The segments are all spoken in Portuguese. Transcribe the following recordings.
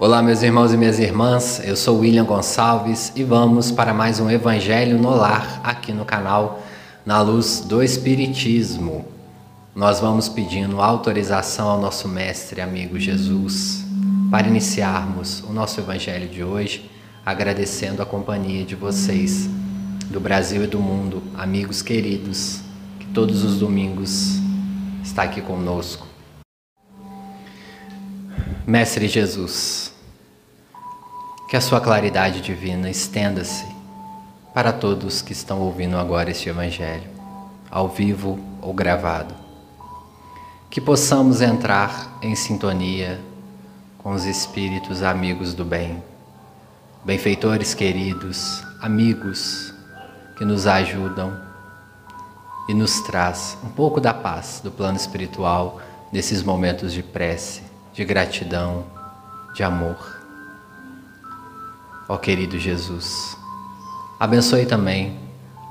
Olá, meus irmãos e minhas irmãs, eu sou William Gonçalves e vamos para mais um Evangelho no Lar aqui no canal Na Luz do Espiritismo. Nós vamos pedindo autorização ao nosso Mestre amigo Jesus para iniciarmos o nosso Evangelho de hoje, agradecendo a companhia de vocês do Brasil e do mundo, amigos queridos, que todos os domingos está aqui conosco. Mestre Jesus, que a sua claridade divina estenda-se para todos que estão ouvindo agora este Evangelho, ao vivo ou gravado. Que possamos entrar em sintonia com os espíritos amigos do bem, benfeitores queridos, amigos que nos ajudam e nos traz um pouco da paz do plano espiritual nesses momentos de prece, de gratidão, de amor. Ó querido Jesus, abençoe também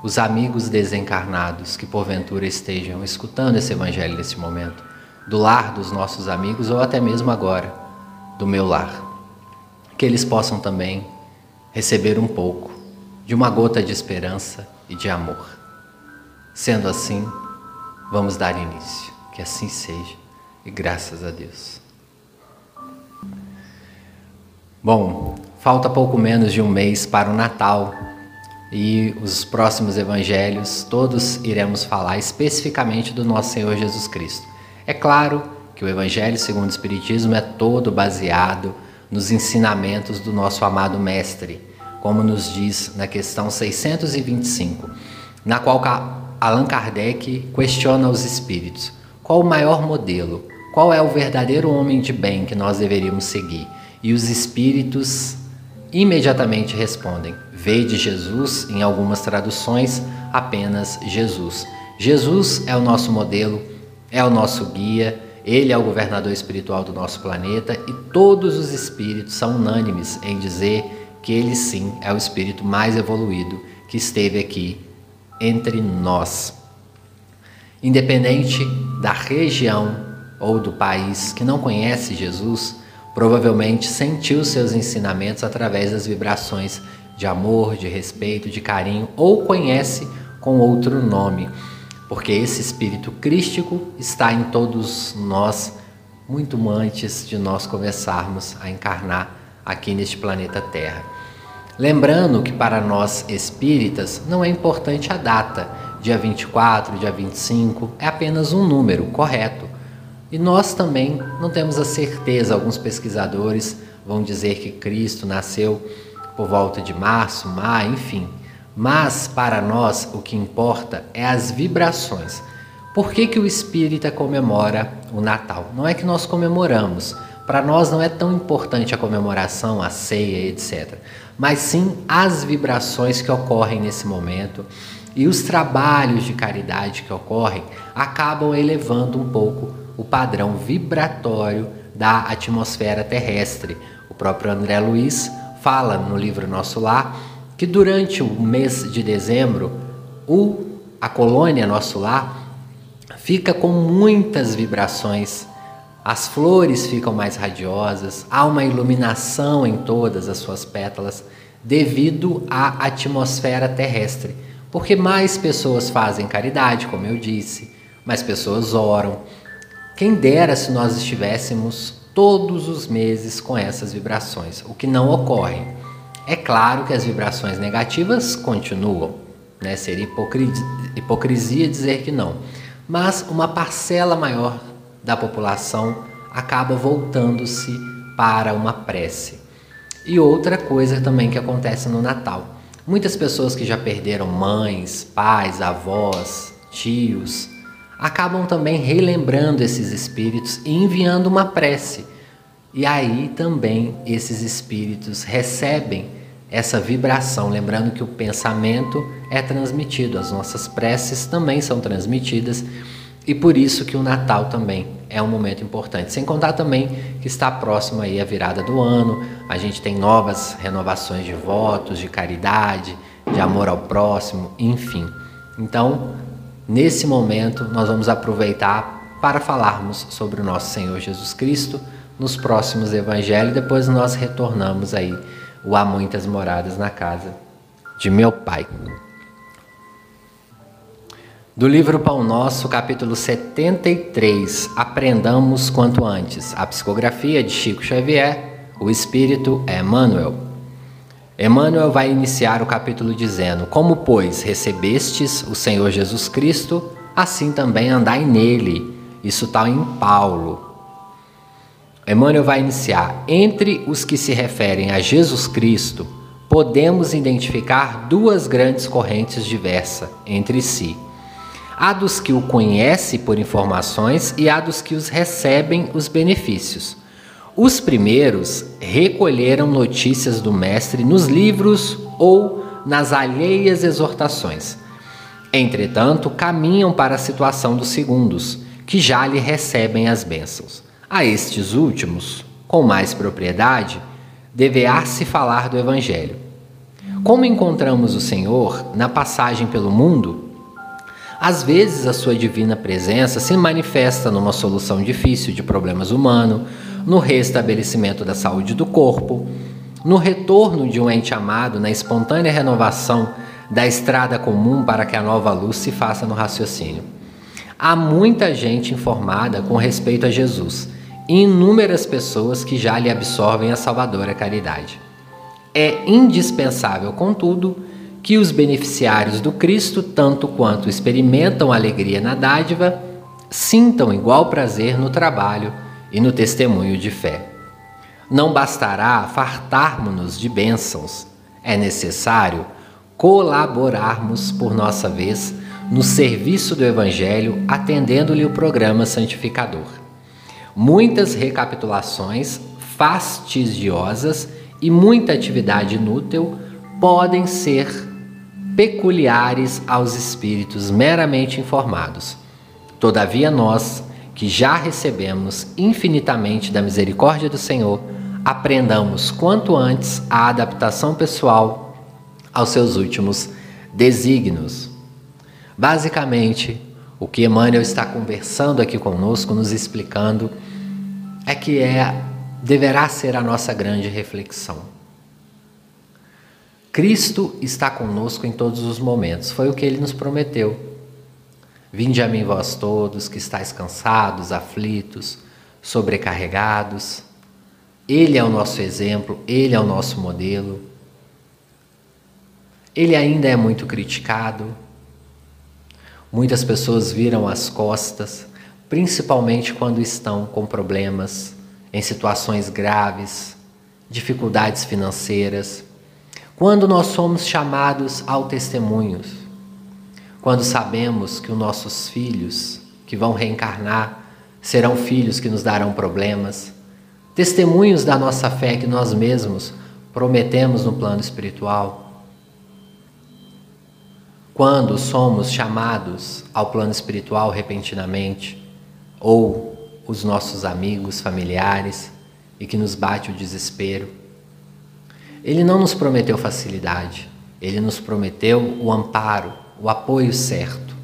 os amigos desencarnados que porventura estejam escutando esse evangelho nesse momento, do lar dos nossos amigos ou até mesmo agora, do meu lar. Que eles possam também receber um pouco de uma gota de esperança e de amor. Sendo assim, vamos dar início. Que assim seja e graças a Deus. Bom, Falta pouco menos de um mês para o Natal e os próximos evangelhos, todos iremos falar especificamente do nosso Senhor Jesus Cristo. É claro que o Evangelho segundo o Espiritismo é todo baseado nos ensinamentos do nosso amado Mestre, como nos diz na questão 625, na qual Allan Kardec questiona os espíritos: qual o maior modelo? Qual é o verdadeiro homem de bem que nós deveríamos seguir? E os espíritos imediatamente respondem: Vede Jesus, em algumas traduções, apenas Jesus. Jesus é o nosso modelo, é o nosso guia, ele é o governador espiritual do nosso planeta e todos os espíritos são unânimes em dizer que ele sim é o espírito mais evoluído que esteve aqui entre nós. Independente da região ou do país que não conhece Jesus, Provavelmente sentiu seus ensinamentos através das vibrações de amor, de respeito, de carinho ou conhece com outro nome, porque esse espírito crístico está em todos nós muito antes de nós começarmos a encarnar aqui neste planeta Terra. Lembrando que para nós espíritas não é importante a data, dia 24, dia 25, é apenas um número correto. E nós também não temos a certeza, alguns pesquisadores vão dizer que Cristo nasceu por volta de março, maio, enfim. Mas para nós o que importa é as vibrações. Por que, que o espírita comemora o Natal? Não é que nós comemoramos. Para nós não é tão importante a comemoração, a ceia, etc. Mas sim as vibrações que ocorrem nesse momento e os trabalhos de caridade que ocorrem acabam elevando um pouco o padrão vibratório da atmosfera terrestre. O próprio André Luiz fala no livro Nosso Lar que durante o mês de dezembro, o, a colônia Nosso Lar fica com muitas vibrações. As flores ficam mais radiosas, há uma iluminação em todas as suas pétalas devido à atmosfera terrestre. Porque mais pessoas fazem caridade, como eu disse, mais pessoas oram, quem dera se nós estivéssemos todos os meses com essas vibrações, o que não ocorre. É claro que as vibrações negativas continuam, né? seria hipocrisia, hipocrisia dizer que não, mas uma parcela maior da população acaba voltando-se para uma prece. E outra coisa também que acontece no Natal. Muitas pessoas que já perderam mães, pais, avós, tios, acabam também relembrando esses espíritos e enviando uma prece. E aí também esses espíritos recebem essa vibração, lembrando que o pensamento é transmitido, as nossas preces também são transmitidas e por isso que o Natal também é um momento importante. Sem contar também que está próximo aí a virada do ano, a gente tem novas renovações de votos, de caridade, de amor ao próximo, enfim. Então, Nesse momento, nós vamos aproveitar para falarmos sobre o nosso Senhor Jesus Cristo, nos próximos evangelhos, depois nós retornamos aí o Há Muitas Moradas na Casa de Meu Pai. Do livro Pão Nosso, capítulo 73, Aprendamos quanto antes. A psicografia de Chico Xavier, o espírito é Emmanuel. Emmanuel vai iniciar o capítulo dizendo: Como, pois, recebestes o Senhor Jesus Cristo, assim também andai nele. Isso está em Paulo. Emmanuel vai iniciar: Entre os que se referem a Jesus Cristo, podemos identificar duas grandes correntes diversas entre si Há dos que o conhecem por informações e há dos que os recebem os benefícios. Os primeiros recolheram notícias do Mestre nos livros ou nas alheias exortações. Entretanto, caminham para a situação dos segundos, que já lhe recebem as bênçãos. A estes últimos, com mais propriedade, deverá-se falar do Evangelho. Como encontramos o Senhor na passagem pelo mundo, às vezes, a sua divina presença se manifesta numa solução difícil de problemas humanos, no restabelecimento da saúde do corpo, no retorno de um ente amado, na espontânea renovação da estrada comum para que a nova luz se faça no raciocínio. Há muita gente informada com respeito a Jesus e inúmeras pessoas que já lhe absorvem a salvadora caridade. É indispensável, contudo, que os beneficiários do Cristo, tanto quanto experimentam alegria na dádiva, sintam igual prazer no trabalho e no testemunho de fé. Não bastará fartarmos-nos de bênçãos, é necessário colaborarmos por nossa vez no serviço do Evangelho, atendendo-lhe o programa santificador. Muitas recapitulações fastidiosas e muita atividade inútil podem ser peculiares aos espíritos meramente informados. Todavia, nós, que já recebemos infinitamente da misericórdia do Senhor, aprendamos quanto antes a adaptação pessoal aos seus últimos desígnios. Basicamente, o que Emmanuel está conversando aqui conosco, nos explicando, é que é deverá ser a nossa grande reflexão. Cristo está conosco em todos os momentos, foi o que ele nos prometeu. Vinde a mim, vós todos que estáis cansados, aflitos, sobrecarregados. Ele é o nosso exemplo, ele é o nosso modelo. Ele ainda é muito criticado. Muitas pessoas viram as costas, principalmente quando estão com problemas, em situações graves, dificuldades financeiras quando nós somos chamados ao testemunho, quando sabemos que os nossos filhos que vão reencarnar serão filhos que nos darão problemas, testemunhos da nossa fé que nós mesmos prometemos no plano espiritual. Quando somos chamados ao plano espiritual repentinamente, ou os nossos amigos, familiares, e que nos bate o desespero, ele não nos prometeu facilidade, ele nos prometeu o amparo, o apoio certo.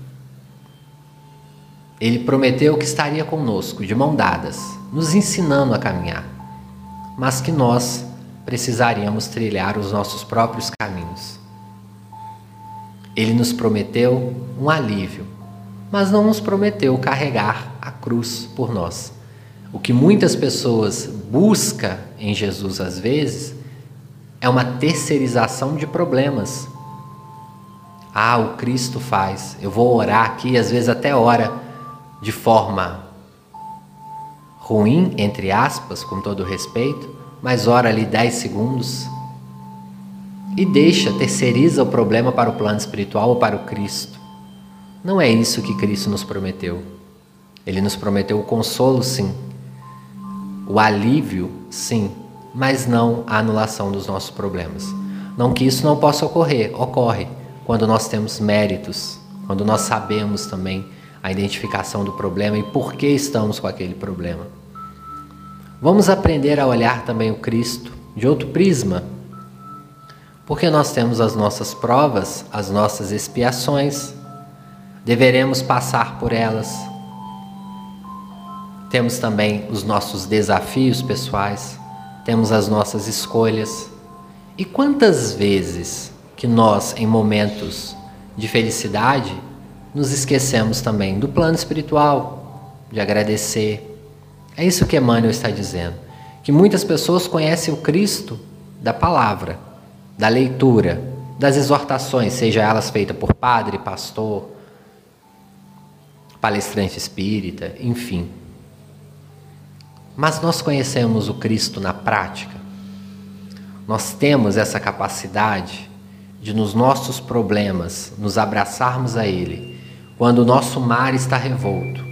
Ele prometeu que estaria conosco, de mão dadas, nos ensinando a caminhar, mas que nós precisaríamos trilhar os nossos próprios caminhos. Ele nos prometeu um alívio, mas não nos prometeu carregar a cruz por nós. O que muitas pessoas buscam em Jesus às vezes é uma terceirização de problemas. Ah, o Cristo faz. Eu vou orar aqui, às vezes até ora de forma ruim, entre aspas, com todo respeito, mas ora ali 10 segundos e deixa, terceiriza o problema para o plano espiritual ou para o Cristo. Não é isso que Cristo nos prometeu. Ele nos prometeu o consolo, sim, o alívio, sim, mas não a anulação dos nossos problemas. Não que isso não possa ocorrer, ocorre quando nós temos méritos, quando nós sabemos também a identificação do problema e por que estamos com aquele problema. Vamos aprender a olhar também o Cristo de outro prisma, porque nós temos as nossas provas, as nossas expiações, deveremos passar por elas. temos também os nossos desafios pessoais, temos as nossas escolhas. E quantas vezes que nós, em momentos de felicidade, nos esquecemos também do plano espiritual, de agradecer. É isso que Emmanuel está dizendo. Que muitas pessoas conhecem o Cristo da palavra, da leitura, das exortações, seja elas feitas por padre, pastor, palestrante espírita, enfim. Mas nós conhecemos o Cristo na prática. Nós temos essa capacidade de, nos nossos problemas, nos abraçarmos a Ele, quando o nosso mar está revolto,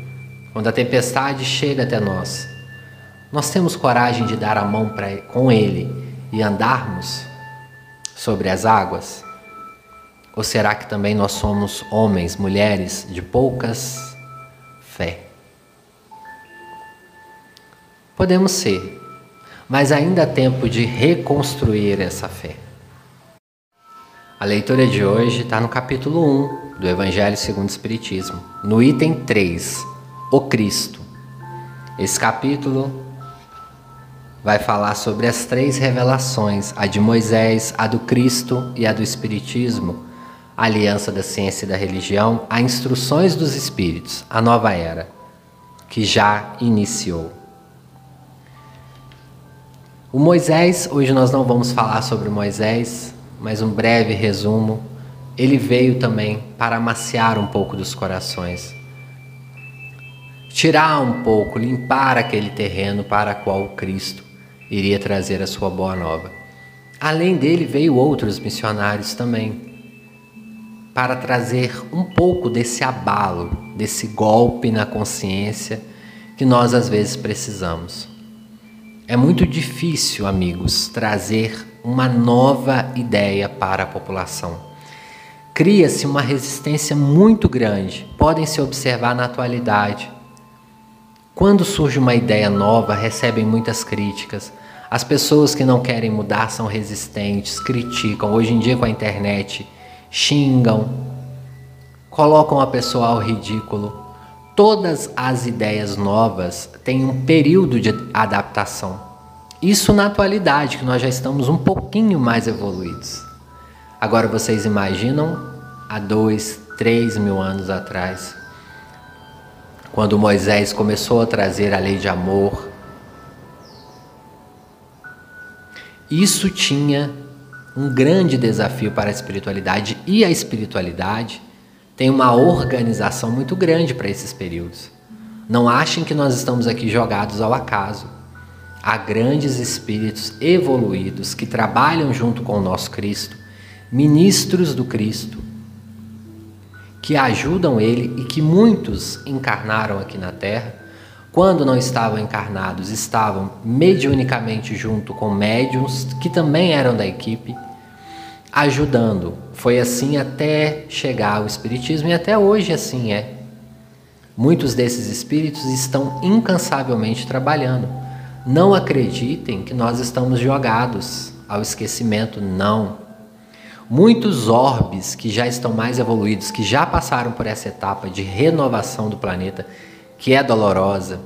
quando a tempestade chega até nós. Nós temos coragem de dar a mão pra, com Ele e andarmos sobre as águas? Ou será que também nós somos homens, mulheres de poucas fé. Podemos ser, mas ainda há tempo de reconstruir essa fé. A leitura de hoje está no capítulo 1 do Evangelho segundo o Espiritismo, no item 3, o Cristo. Esse capítulo vai falar sobre as três revelações: a de Moisés, a do Cristo e a do Espiritismo a aliança da ciência e da religião, a instruções dos espíritos, a nova era, que já iniciou. O Moisés, hoje nós não vamos falar sobre Moisés, mas um breve resumo. Ele veio também para amaciar um pouco dos corações, tirar um pouco, limpar aquele terreno para qual Cristo iria trazer a sua boa nova. Além dele, veio outros missionários também, para trazer um pouco desse abalo, desse golpe na consciência que nós às vezes precisamos. É muito difícil, amigos, trazer uma nova ideia para a população. Cria-se uma resistência muito grande, podem se observar na atualidade. Quando surge uma ideia nova, recebem muitas críticas. As pessoas que não querem mudar são resistentes, criticam. Hoje em dia, com a internet, xingam, colocam a pessoa ao ridículo. Todas as ideias novas têm um período de adaptação. Isso na atualidade, que nós já estamos um pouquinho mais evoluídos. Agora vocês imaginam há dois, três mil anos atrás, quando Moisés começou a trazer a lei de amor. Isso tinha um grande desafio para a espiritualidade e a espiritualidade tem uma organização muito grande para esses períodos. Não achem que nós estamos aqui jogados ao acaso. Há grandes espíritos evoluídos que trabalham junto com o nosso Cristo, ministros do Cristo, que ajudam ele e que muitos encarnaram aqui na Terra. Quando não estavam encarnados, estavam mediunicamente junto com médiums que também eram da equipe ajudando. Foi assim até chegar ao Espiritismo e até hoje assim é. Muitos desses espíritos estão incansavelmente trabalhando. Não acreditem que nós estamos jogados ao esquecimento, não. Muitos orbes que já estão mais evoluídos, que já passaram por essa etapa de renovação do planeta, que é dolorosa,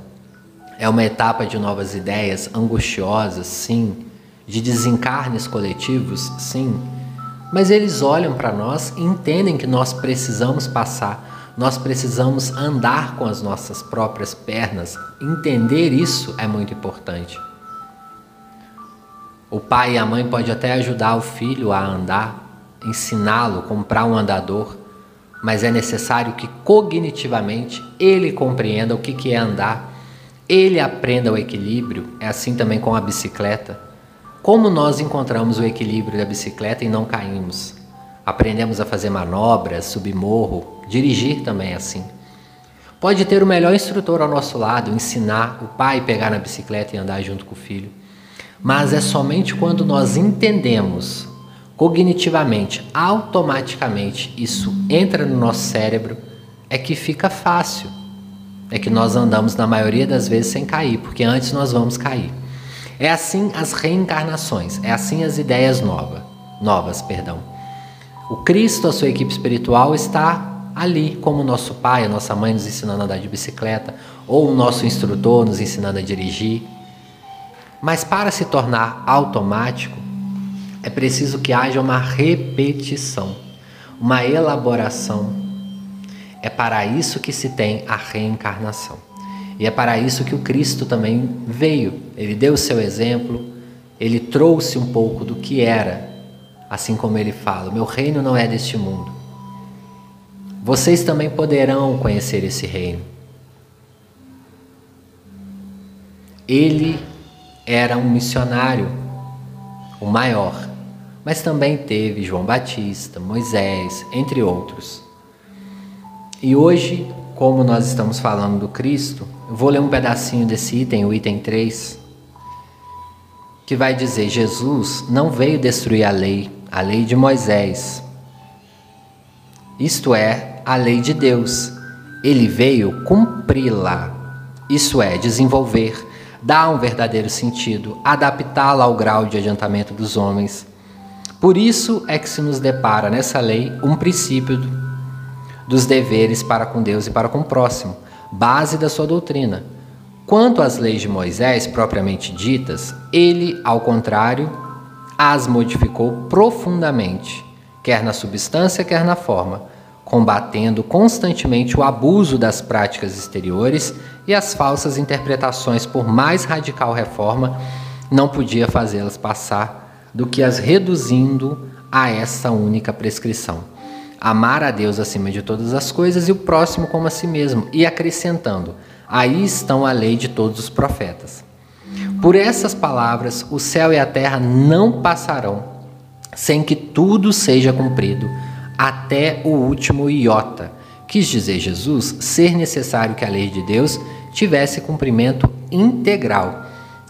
é uma etapa de novas ideias, angustiosas, sim, de desencarnes coletivos, sim mas eles olham para nós e entendem que nós precisamos passar, nós precisamos andar com as nossas próprias pernas. Entender isso é muito importante. O pai e a mãe pode até ajudar o filho a andar, ensiná-lo, comprar um andador, mas é necessário que cognitivamente ele compreenda o que é andar, ele aprenda o equilíbrio. É assim também com a bicicleta. Como nós encontramos o equilíbrio da bicicleta e não caímos? Aprendemos a fazer manobras, subir morro, dirigir também é assim. Pode ter o melhor instrutor ao nosso lado, ensinar o pai a pegar na bicicleta e andar junto com o filho. Mas é somente quando nós entendemos cognitivamente, automaticamente, isso entra no nosso cérebro, é que fica fácil. É que nós andamos na maioria das vezes sem cair, porque antes nós vamos cair. É assim as reencarnações, é assim as ideias novas, novas, perdão. O Cristo, a sua equipe espiritual, está ali como nosso pai, a nossa mãe nos ensinando a andar de bicicleta, ou o nosso instrutor nos ensinando a dirigir. Mas para se tornar automático, é preciso que haja uma repetição, uma elaboração. É para isso que se tem a reencarnação. E é para isso que o Cristo também veio. Ele deu o seu exemplo, ele trouxe um pouco do que era, assim como ele fala: Meu reino não é deste mundo. Vocês também poderão conhecer esse reino. Ele era um missionário, o maior, mas também teve João Batista, Moisés, entre outros. E hoje, como nós estamos falando do Cristo, eu vou ler um pedacinho desse item, o item 3, que vai dizer: Jesus não veio destruir a lei, a lei de Moisés. Isto é, a lei de Deus. Ele veio cumpri-la. Isso é, desenvolver, dar um verdadeiro sentido, adaptá-la ao grau de adiantamento dos homens. Por isso é que se nos depara nessa lei um princípio dos deveres para com Deus e para com o próximo, base da sua doutrina. Quanto às leis de Moisés propriamente ditas, ele, ao contrário, as modificou profundamente, quer na substância, quer na forma, combatendo constantemente o abuso das práticas exteriores e as falsas interpretações, por mais radical reforma, não podia fazê-las passar do que as reduzindo a essa única prescrição. Amar a Deus acima de todas as coisas e o próximo como a si mesmo, e acrescentando: Aí estão a lei de todos os profetas. Por essas palavras, o céu e a terra não passarão sem que tudo seja cumprido, até o último iota. Quis dizer Jesus ser necessário que a lei de Deus tivesse cumprimento integral,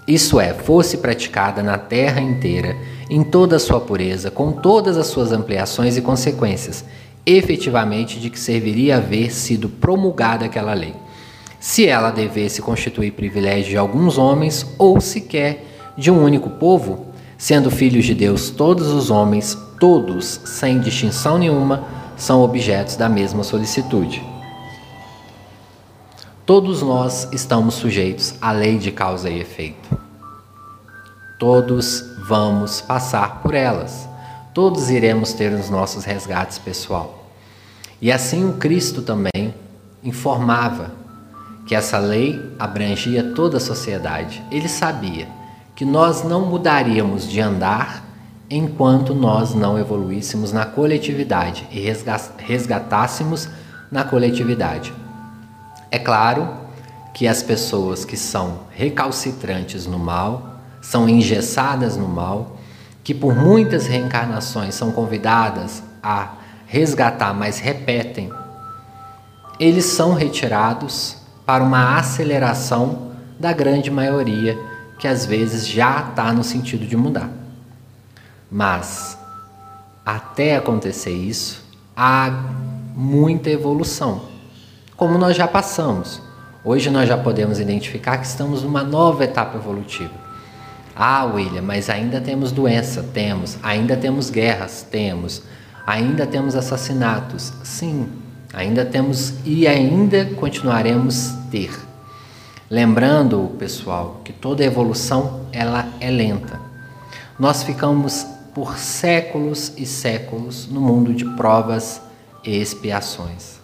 isso é, fosse praticada na terra inteira, em toda a sua pureza, com todas as suas ampliações e consequências, efetivamente de que serviria haver sido promulgada aquela lei se ela devesse constituir privilégio de alguns homens ou sequer de um único povo, sendo filhos de Deus todos os homens, todos, sem distinção nenhuma, são objetos da mesma solicitude. Todos nós estamos sujeitos à lei de causa e efeito. Todos vamos passar por elas. Todos iremos ter os nossos resgates pessoal. E assim o Cristo também informava que essa lei abrangia toda a sociedade. Ele sabia que nós não mudaríamos de andar enquanto nós não evoluíssemos na coletividade e resgatássemos na coletividade. É claro que as pessoas que são recalcitrantes no mal, são engessadas no mal, que por muitas reencarnações são convidadas a resgatar, mas repetem, eles são retirados para uma aceleração da grande maioria que às vezes já está no sentido de mudar. Mas até acontecer isso, há muita evolução, como nós já passamos. Hoje nós já podemos identificar que estamos numa nova etapa evolutiva. Ah, William, mas ainda temos doença? Temos. Ainda temos guerras? Temos. Ainda temos assassinatos? Sim. Ainda temos e ainda continuaremos ter. Lembrando, pessoal, que toda evolução ela é lenta. Nós ficamos por séculos e séculos no mundo de provas e expiações.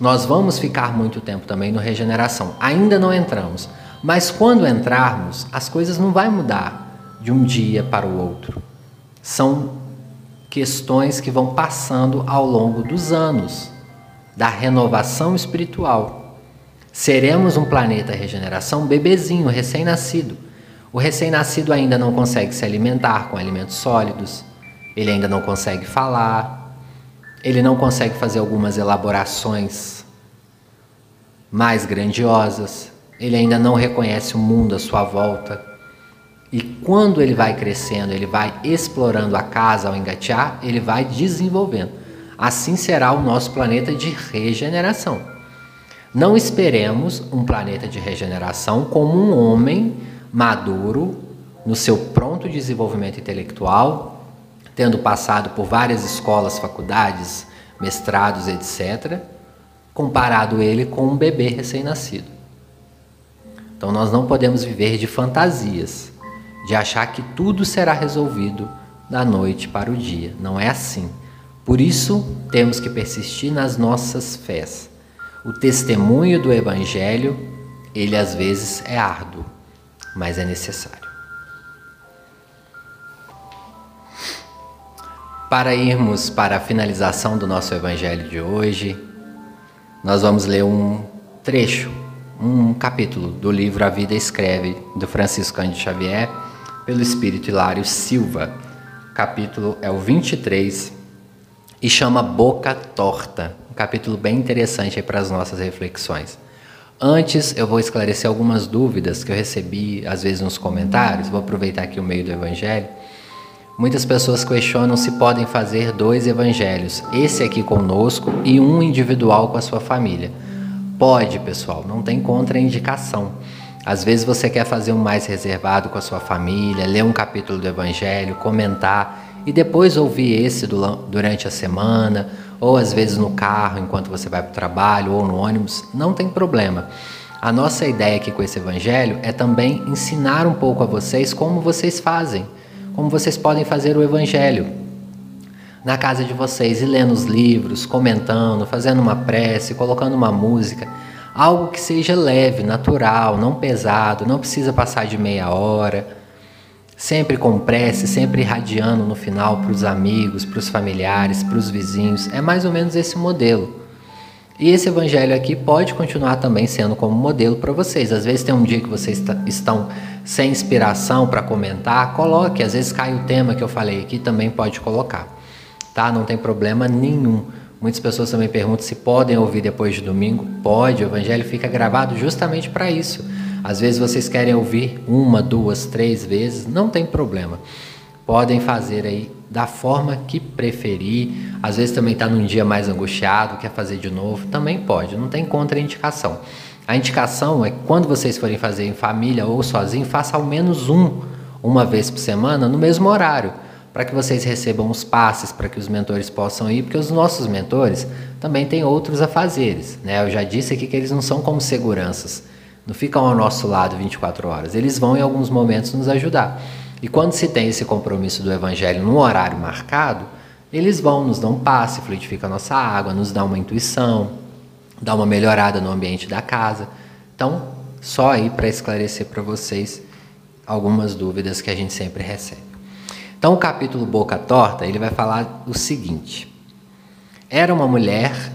Nós vamos ficar muito tempo também no regeneração. Ainda não entramos, mas quando entrarmos, as coisas não vai mudar de um dia para o outro. São questões que vão passando ao longo dos anos da renovação espiritual. Seremos um planeta regeneração bebezinho, recém-nascido. O recém-nascido ainda não consegue se alimentar com alimentos sólidos, ele ainda não consegue falar, ele não consegue fazer algumas elaborações mais grandiosas, ele ainda não reconhece o mundo à sua volta. E quando ele vai crescendo, ele vai explorando a casa ao engatear, ele vai desenvolvendo. Assim será o nosso planeta de regeneração. Não esperemos um planeta de regeneração como um homem maduro, no seu pronto desenvolvimento intelectual, tendo passado por várias escolas, faculdades, mestrados, etc., comparado ele com um bebê recém-nascido. Então nós não podemos viver de fantasias, de achar que tudo será resolvido da noite para o dia. Não é assim. Por isso temos que persistir nas nossas fés. O testemunho do evangelho, ele às vezes é árduo, mas é necessário. Para irmos para a finalização do nosso evangelho de hoje, nós vamos ler um trecho, um capítulo do livro A Vida Escreve, do Francisco Cândido Xavier, pelo Espírito Hilário Silva. Capítulo é o 23 e chama Boca Torta. Um capítulo bem interessante para as nossas reflexões. Antes, eu vou esclarecer algumas dúvidas que eu recebi, às vezes, nos comentários. Vou aproveitar aqui o meio do Evangelho Muitas pessoas questionam se podem fazer dois evangelhos, esse aqui conosco e um individual com a sua família. Pode, pessoal, não tem contraindicação. Às vezes você quer fazer um mais reservado com a sua família, ler um capítulo do evangelho, comentar e depois ouvir esse durante a semana, ou às vezes no carro enquanto você vai para o trabalho ou no ônibus, não tem problema. A nossa ideia aqui com esse evangelho é também ensinar um pouco a vocês como vocês fazem como vocês podem fazer o evangelho na casa de vocês e lendo os livros, comentando, fazendo uma prece, colocando uma música, algo que seja leve, natural, não pesado, não precisa passar de meia hora, sempre com prece, sempre irradiando no final para os amigos, para os familiares, para os vizinhos. É mais ou menos esse modelo. E esse evangelho aqui pode continuar também sendo como modelo para vocês. Às vezes tem um dia que vocês estão sem inspiração para comentar, coloque. Às vezes cai o tema que eu falei aqui, também pode colocar. Tá? Não tem problema nenhum. Muitas pessoas também perguntam se podem ouvir depois de domingo. Pode, o evangelho fica gravado justamente para isso. Às vezes vocês querem ouvir uma, duas, três vezes, não tem problema. Podem fazer aí da forma que preferir. Às vezes também está num dia mais angustiado, quer fazer de novo, também pode, não tem contraindicação. A indicação é que quando vocês forem fazer em família ou sozinho, faça ao menos um, uma vez por semana, no mesmo horário, para que vocês recebam os passes, para que os mentores possam ir, porque os nossos mentores também têm outros afazeres. Né? Eu já disse aqui que eles não são como seguranças, não ficam ao nosso lado 24 horas, eles vão em alguns momentos nos ajudar. E quando se tem esse compromisso do Evangelho num horário marcado, eles vão, nos dão um passe, fluidifica a nossa água, nos dá uma intuição, dá uma melhorada no ambiente da casa. Então, só aí para esclarecer para vocês algumas dúvidas que a gente sempre recebe. Então, o capítulo Boca Torta, ele vai falar o seguinte: Era uma mulher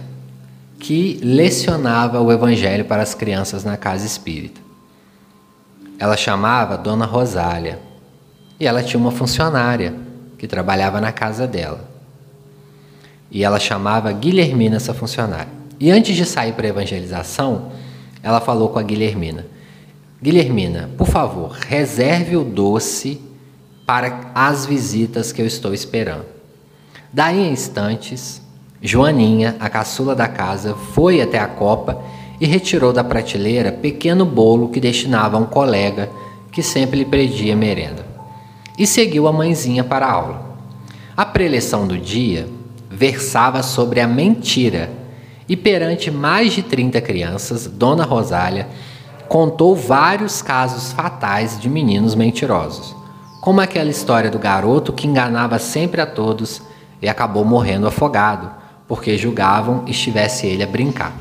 que lecionava o evangelho para as crianças na casa espírita. Ela chamava Dona Rosália e ela tinha uma funcionária que trabalhava na casa dela. E ela chamava Guilhermina essa funcionária. E antes de sair para a evangelização, ela falou com a Guilhermina: Guilhermina, por favor, reserve o doce para as visitas que eu estou esperando. Daí em instantes, Joaninha, a caçula da casa, foi até a copa e retirou da prateleira pequeno bolo que destinava a um colega que sempre lhe pedia merenda e seguiu a mãezinha para a aula. A preleção do dia versava sobre a mentira e, perante mais de 30 crianças, Dona Rosália contou vários casos fatais de meninos mentirosos, como aquela história do garoto que enganava sempre a todos e acabou morrendo afogado, porque julgavam estivesse ele a brincar.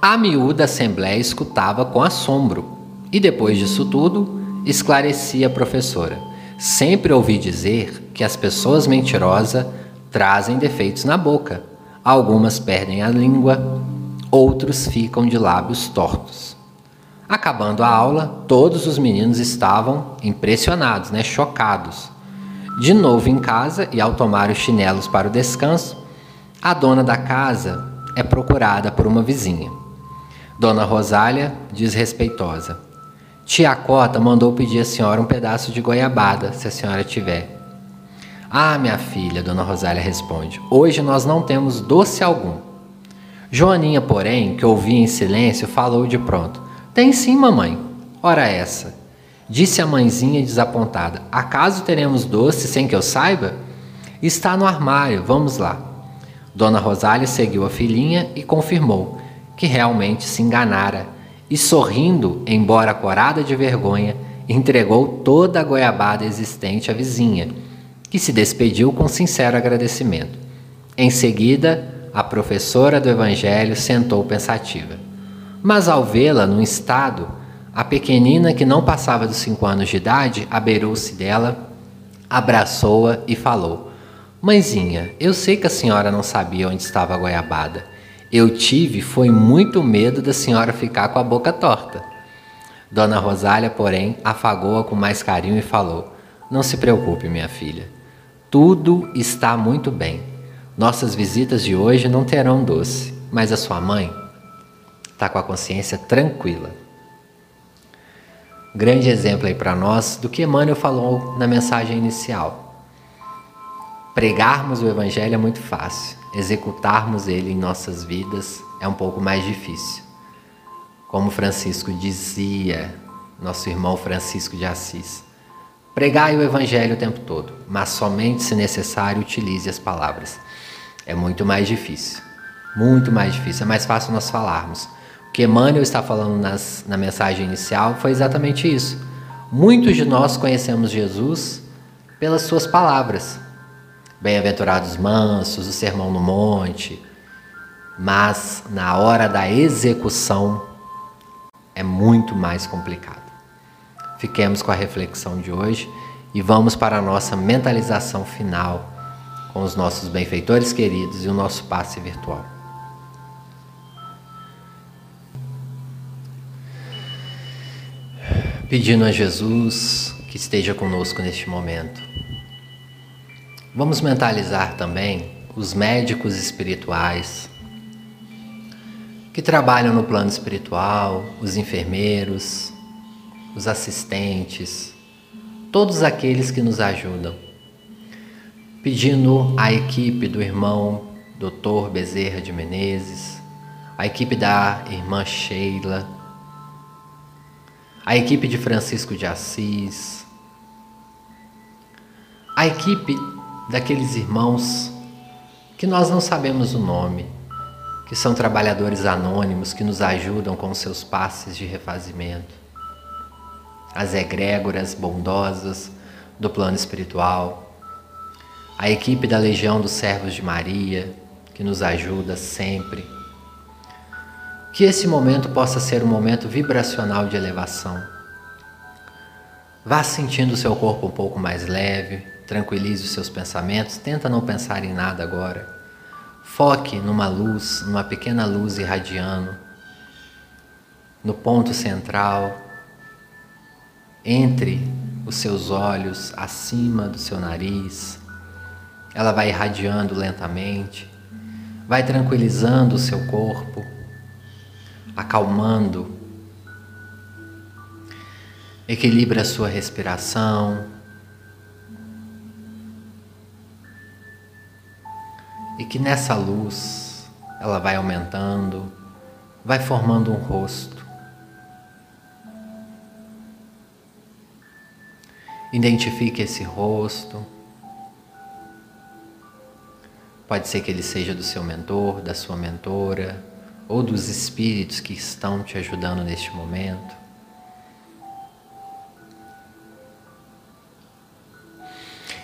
A miúda assembleia escutava com assombro, e depois disso tudo, esclarecia a professora. Sempre ouvi dizer que as pessoas mentirosas trazem defeitos na boca. Algumas perdem a língua, outros ficam de lábios tortos. Acabando a aula, todos os meninos estavam impressionados, né, chocados. De novo em casa e ao tomar os chinelos para o descanso, a dona da casa é procurada por uma vizinha. Dona Rosália, desrespeitosa. Tia Cota mandou pedir à senhora um pedaço de goiabada, se a senhora tiver. Ah, minha filha, dona Rosália responde, hoje nós não temos doce algum. Joaninha, porém, que ouvia em silêncio, falou de pronto: Tem sim, mamãe. Ora essa. Disse a mãezinha desapontada: Acaso teremos doce sem que eu saiba? Está no armário, vamos lá. Dona Rosália seguiu a filhinha e confirmou que realmente se enganara e, sorrindo, embora corada de vergonha, entregou toda a goiabada existente à vizinha, que se despediu com sincero agradecimento. Em seguida, a professora do Evangelho sentou pensativa. Mas ao vê-la num estado, a pequenina que não passava dos cinco anos de idade abeirou-se dela, abraçou-a e falou: Mãezinha, eu sei que a senhora não sabia onde estava a goiabada. Eu tive foi muito medo da senhora ficar com a boca torta. Dona Rosália, porém, afagou-a com mais carinho e falou: Não se preocupe, minha filha. Tudo está muito bem. Nossas visitas de hoje não terão doce, mas a sua mãe está com a consciência tranquila. Grande exemplo aí para nós do que Emmanuel falou na mensagem inicial. Pregarmos o Evangelho é muito fácil, executarmos ele em nossas vidas é um pouco mais difícil. Como Francisco dizia, nosso irmão Francisco de Assis, pregai o Evangelho o tempo todo, mas somente se necessário utilize as palavras. É muito mais difícil, muito mais difícil. É mais fácil nós falarmos. Que Emmanuel está falando nas, na mensagem inicial foi exatamente isso. Muitos de nós conhecemos Jesus pelas suas palavras. Bem-aventurados mansos, o sermão no monte. Mas na hora da execução, é muito mais complicado. Fiquemos com a reflexão de hoje e vamos para a nossa mentalização final com os nossos benfeitores queridos e o nosso passe virtual. Pedindo a Jesus que esteja conosco neste momento. Vamos mentalizar também os médicos espirituais que trabalham no plano espiritual, os enfermeiros, os assistentes, todos aqueles que nos ajudam. Pedindo à equipe do irmão Dr. Bezerra de Menezes, a equipe da irmã Sheila, a equipe de Francisco de Assis, a equipe daqueles irmãos que nós não sabemos o nome, que são trabalhadores anônimos que nos ajudam com seus passes de refazimento, as egrégoras bondosas do plano espiritual, a equipe da Legião dos Servos de Maria, que nos ajuda sempre. Que esse momento possa ser um momento vibracional de elevação. Vá sentindo o seu corpo um pouco mais leve, tranquilize os seus pensamentos, tenta não pensar em nada agora. Foque numa luz, numa pequena luz irradiando, no ponto central, entre os seus olhos, acima do seu nariz. Ela vai irradiando lentamente, vai tranquilizando o seu corpo, acalmando. Equilibra a sua respiração, e que nessa luz ela vai aumentando, vai formando um rosto. Identifique esse rosto. Pode ser que ele seja do seu mentor, da sua mentora, ou dos espíritos que estão te ajudando neste momento.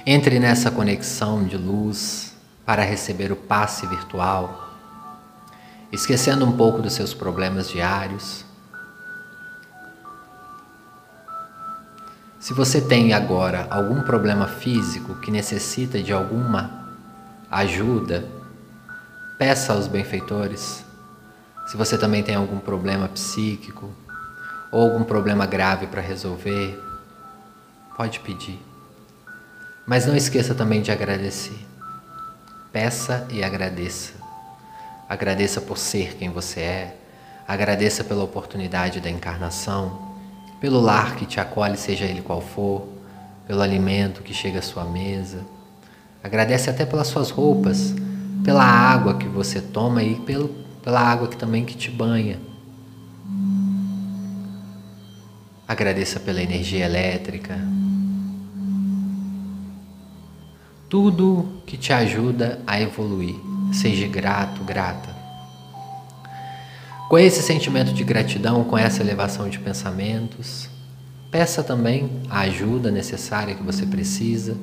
Entre nessa conexão de luz para receber o passe virtual, esquecendo um pouco dos seus problemas diários. Se você tem agora algum problema físico que necessita de alguma ajuda, peça aos benfeitores. Se você também tem algum problema psíquico ou algum problema grave para resolver, pode pedir. Mas não esqueça também de agradecer. Peça e agradeça. Agradeça por ser quem você é. Agradeça pela oportunidade da encarnação, pelo lar que te acolhe, seja ele qual for, pelo alimento que chega à sua mesa. Agradece até pelas suas roupas, pela água que você toma e pelo, pela água que também que te banha. Agradeça pela energia elétrica, tudo que te ajuda a evoluir. Seja grato, grata. Com esse sentimento de gratidão, com essa elevação de pensamentos, peça também a ajuda necessária que você precisa.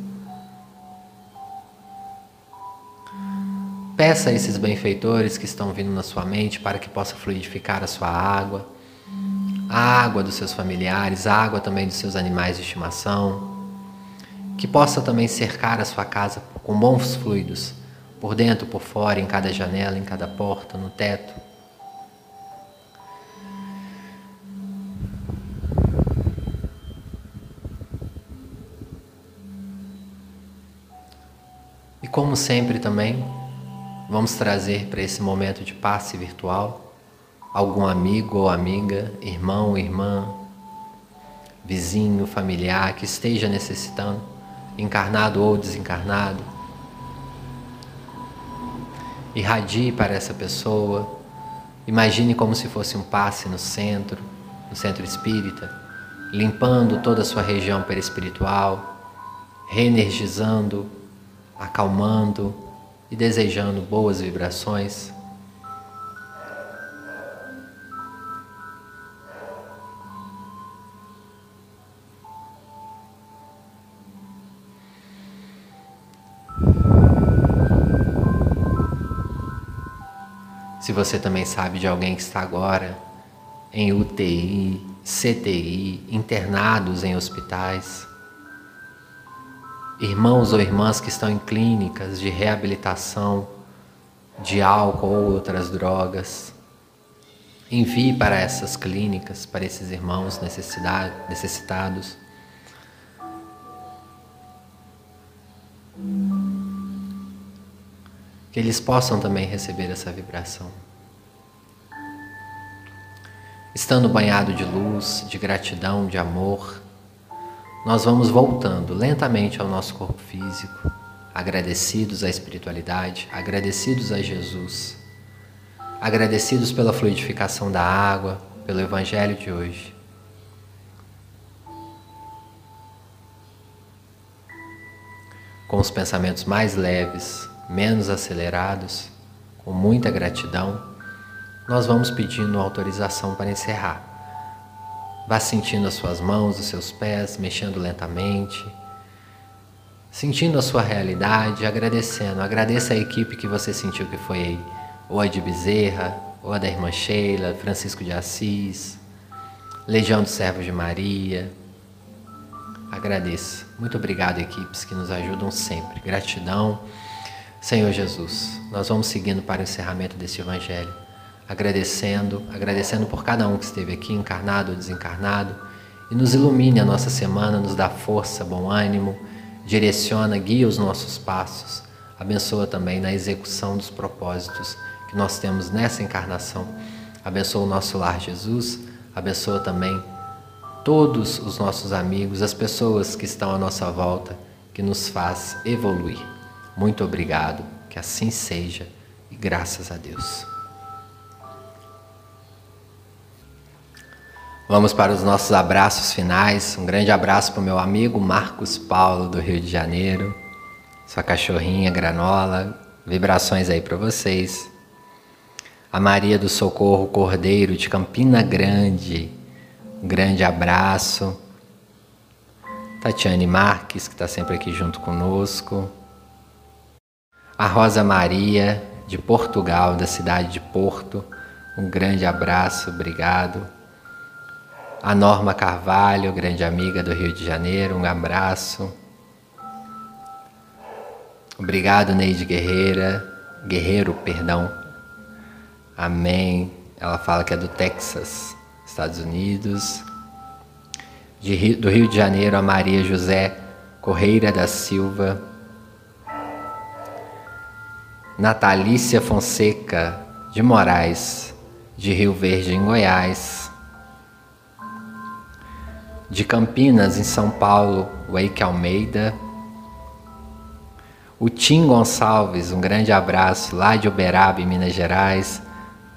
Peça a esses benfeitores que estão vindo na sua mente para que possa fluidificar a sua água, a água dos seus familiares, a água também dos seus animais de estimação, que possa também cercar a sua casa com bons fluidos, por dentro, por fora, em cada janela, em cada porta, no teto. E como sempre também, Vamos trazer para esse momento de passe virtual algum amigo ou amiga, irmão, irmã, vizinho, familiar que esteja necessitando, encarnado ou desencarnado. Irradie para essa pessoa. Imagine como se fosse um passe no centro, no centro espírita, limpando toda a sua região perispiritual, reenergizando, acalmando, e desejando boas vibrações. Se você também sabe de alguém que está agora em UTI, CTI, internados em hospitais, irmãos ou irmãs que estão em clínicas de reabilitação de álcool ou outras drogas. Envie para essas clínicas, para esses irmãos necessitados. Que eles possam também receber essa vibração. Estando banhado de luz, de gratidão, de amor, nós vamos voltando lentamente ao nosso corpo físico, agradecidos à espiritualidade, agradecidos a Jesus, agradecidos pela fluidificação da água, pelo Evangelho de hoje. Com os pensamentos mais leves, menos acelerados, com muita gratidão, nós vamos pedindo autorização para encerrar. Vá sentindo as suas mãos, os seus pés, mexendo lentamente, sentindo a sua realidade, agradecendo. Agradeça a equipe que você sentiu que foi ou a de Bezerra, ou a da irmã Sheila, Francisco de Assis, Legião dos Servos de Maria. Agradeça. Muito obrigado, equipes que nos ajudam sempre. Gratidão, Senhor Jesus. Nós vamos seguindo para o encerramento desse Evangelho agradecendo, agradecendo por cada um que esteve aqui, encarnado ou desencarnado, e nos ilumine a nossa semana, nos dá força, bom ânimo, direciona, guia os nossos passos, abençoa também na execução dos propósitos que nós temos nessa encarnação. Abençoa o nosso lar Jesus, abençoa também todos os nossos amigos, as pessoas que estão à nossa volta, que nos faz evoluir. Muito obrigado, que assim seja e graças a Deus. Vamos para os nossos abraços finais. Um grande abraço para o meu amigo Marcos Paulo, do Rio de Janeiro. Sua cachorrinha granola. Vibrações aí para vocês. A Maria do Socorro Cordeiro, de Campina Grande. Um grande abraço. Tatiane Marques, que está sempre aqui junto conosco. A Rosa Maria, de Portugal, da cidade de Porto. Um grande abraço, obrigado. A Norma Carvalho, grande amiga do Rio de Janeiro, um abraço. Obrigado, Neide Guerreira, Guerreiro, perdão. Amém. Ela fala que é do Texas, Estados Unidos. Rio, do Rio de Janeiro, a Maria José Correira da Silva. Natalícia Fonseca de Moraes, de Rio Verde, em Goiás de Campinas, em São Paulo, Wake Almeida. O Tim Gonçalves, um grande abraço lá de Uberaba, em Minas Gerais,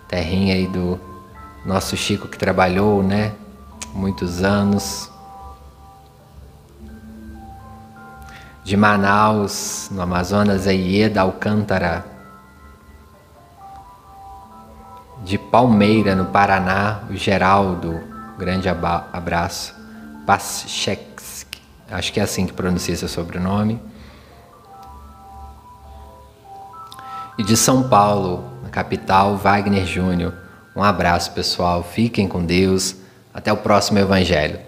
terrinha aí do nosso Chico que trabalhou, né? Muitos anos. De Manaus, no Amazonas, é Ieda Alcântara. De Palmeira, no Paraná, o Geraldo, grande abraço. Paschek, acho que é assim que pronuncia seu sobrenome. E de São Paulo, na capital, Wagner Júnior. Um abraço, pessoal. Fiquem com Deus. Até o próximo Evangelho.